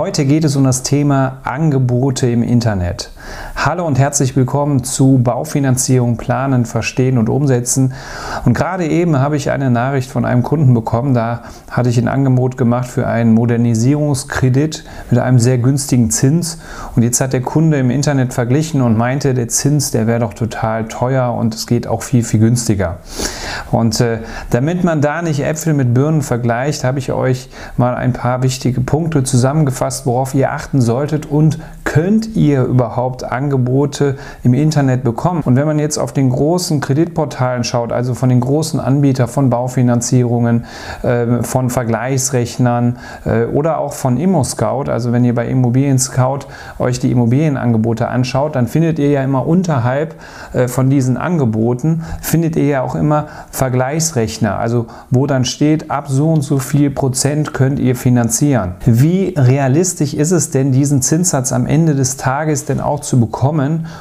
Heute geht es um das Thema Angebote im Internet. Hallo und herzlich willkommen zu Baufinanzierung planen, verstehen und umsetzen. Und gerade eben habe ich eine Nachricht von einem Kunden bekommen. Da hatte ich ein Angebot gemacht für einen Modernisierungskredit mit einem sehr günstigen Zins. Und jetzt hat der Kunde im Internet verglichen und meinte, der Zins, der wäre doch total teuer und es geht auch viel, viel günstiger. Und äh, damit man da nicht Äpfel mit Birnen vergleicht, habe ich euch mal ein paar wichtige Punkte zusammengefasst, worauf ihr achten solltet und könnt ihr überhaupt Angebote im Internet bekommen. Und wenn man jetzt auf den großen Kreditportalen schaut, also von den großen Anbietern von Baufinanzierungen, äh, von Vergleichsrechnern äh, oder auch von ImmoScout, also wenn ihr bei Immobilien Scout euch die Immobilienangebote anschaut, dann findet ihr ja immer unterhalb äh, von diesen Angeboten, findet ihr ja auch immer Vergleichsrechner, also wo dann steht, ab so und so viel Prozent könnt ihr finanzieren. Wie realistisch ist es denn, diesen Zinssatz am Ende des Tages denn auch zu bekommen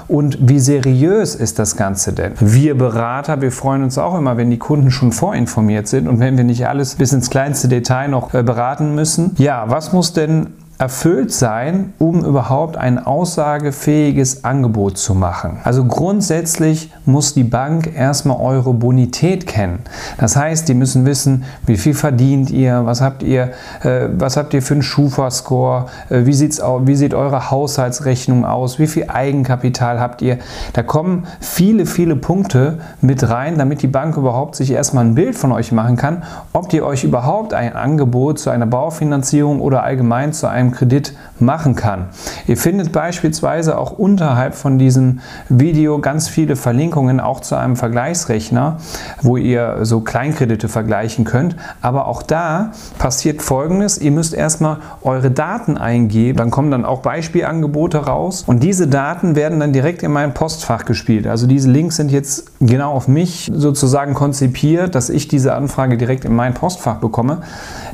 und wie seriös ist das Ganze denn? Wir Berater, wir freuen uns auch immer, wenn die Kunden schon vorinformiert sind und wenn wir nicht alles bis ins kleinste Detail noch äh, beraten müssen. Ja, was muss denn erfüllt sein, um überhaupt ein aussagefähiges Angebot zu machen. Also grundsätzlich muss die Bank erstmal eure Bonität kennen. Das heißt, die müssen wissen, wie viel verdient ihr, was habt ihr, äh, was habt ihr für einen Schufa-Score, äh, wie, wie sieht eure Haushaltsrechnung aus, wie viel Eigenkapital habt ihr. Da kommen viele, viele Punkte mit rein, damit die Bank überhaupt sich erstmal ein Bild von euch machen kann, ob die euch überhaupt ein Angebot zu einer Baufinanzierung oder allgemein zu einem Kredit machen kann. Ihr findet beispielsweise auch unterhalb von diesem Video ganz viele Verlinkungen auch zu einem Vergleichsrechner, wo ihr so Kleinkredite vergleichen könnt. Aber auch da passiert Folgendes. Ihr müsst erstmal eure Daten eingeben. Dann kommen dann auch Beispielangebote raus. Und diese Daten werden dann direkt in mein Postfach gespielt. Also diese Links sind jetzt genau auf mich sozusagen konzipiert, dass ich diese Anfrage direkt in mein Postfach bekomme.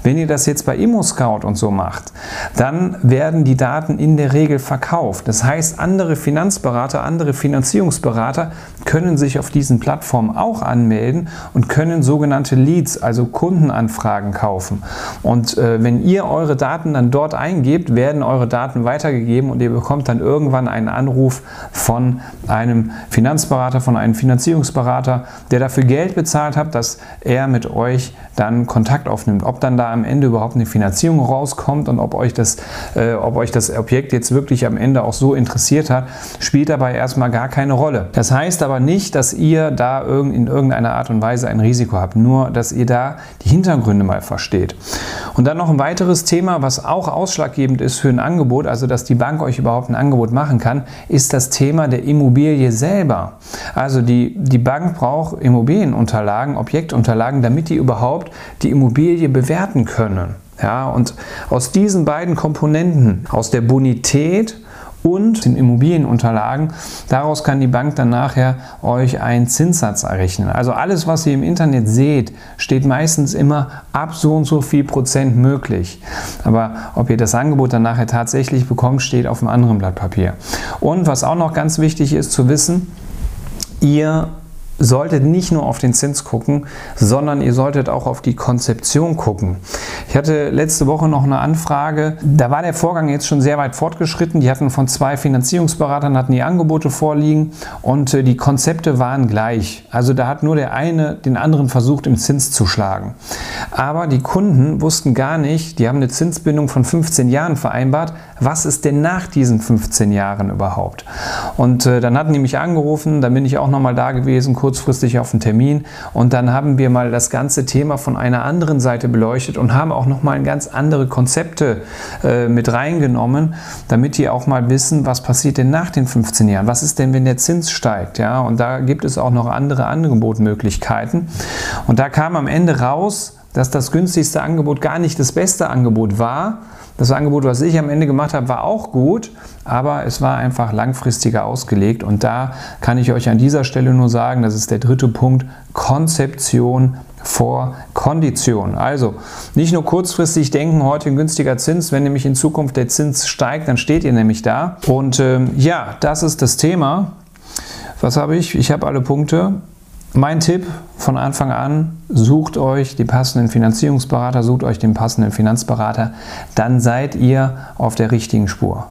Wenn ihr das jetzt bei ImmoScout und so macht, dann werden die Daten in der Regel verkauft. Das heißt, andere Finanzberater, andere Finanzierungsberater können sich auf diesen Plattformen auch anmelden und können sogenannte Leads, also Kundenanfragen kaufen. Und äh, wenn ihr eure Daten dann dort eingebt, werden eure Daten weitergegeben und ihr bekommt dann irgendwann einen Anruf von einem Finanzberater, von einem Finanzierungsberater, der dafür Geld bezahlt hat, dass er mit euch dann Kontakt aufnimmt. Ob dann da am Ende überhaupt eine Finanzierung rauskommt und ob euch das, äh, ob euch das Objekt jetzt wirklich am Ende auch so interessiert hat, spielt dabei erstmal gar keine Rolle. Das heißt aber nicht, dass ihr da in irgendeiner Art und Weise ein Risiko habt, nur dass ihr da die Hintergründe mal versteht. Und dann noch ein weiteres Thema, was auch ausschlaggebend ist für ein Angebot, also dass die Bank euch überhaupt ein Angebot machen kann, ist das Thema der Immobilie selber. Also die, die Bank braucht Immobilienunterlagen, Objektunterlagen, damit die überhaupt die Immobilie bewerten können. Ja, und aus diesen beiden Komponenten, aus der Bonität und den Immobilienunterlagen. Daraus kann die Bank dann nachher euch einen Zinssatz errechnen. Also alles, was ihr im Internet seht, steht meistens immer ab so und so viel Prozent möglich. Aber ob ihr das Angebot dann nachher tatsächlich bekommt, steht auf einem anderen Blatt Papier. Und was auch noch ganz wichtig ist zu wissen, ihr solltet nicht nur auf den Zins gucken, sondern ihr solltet auch auf die Konzeption gucken. Ich hatte letzte Woche noch eine Anfrage, da war der Vorgang jetzt schon sehr weit fortgeschritten. Die hatten von zwei Finanzierungsberatern hatten die Angebote vorliegen und äh, die Konzepte waren gleich. Also da hat nur der eine den anderen versucht im Zins zu schlagen. Aber die Kunden wussten gar nicht, die haben eine Zinsbindung von 15 Jahren vereinbart. Was ist denn nach diesen 15 Jahren überhaupt? Und äh, dann hatten die mich angerufen, dann bin ich auch noch mal da gewesen kurzfristig auf einen Termin und dann haben wir mal das ganze Thema von einer anderen Seite beleuchtet und haben auch noch mal ganz andere Konzepte äh, mit reingenommen, damit die auch mal wissen, was passiert denn nach den 15 Jahren? Was ist denn, wenn der Zins steigt? Ja, und da gibt es auch noch andere Angebotmöglichkeiten. Und da kam am Ende raus, dass das günstigste Angebot gar nicht das beste Angebot war, das Angebot, was ich am Ende gemacht habe, war auch gut, aber es war einfach langfristiger ausgelegt. Und da kann ich euch an dieser Stelle nur sagen, das ist der dritte Punkt, Konzeption vor Kondition. Also nicht nur kurzfristig denken, heute ein günstiger Zins, wenn nämlich in Zukunft der Zins steigt, dann steht ihr nämlich da. Und ähm, ja, das ist das Thema. Was habe ich? Ich habe alle Punkte. Mein Tipp von Anfang an, sucht euch den passenden Finanzierungsberater, sucht euch den passenden Finanzberater, dann seid ihr auf der richtigen Spur.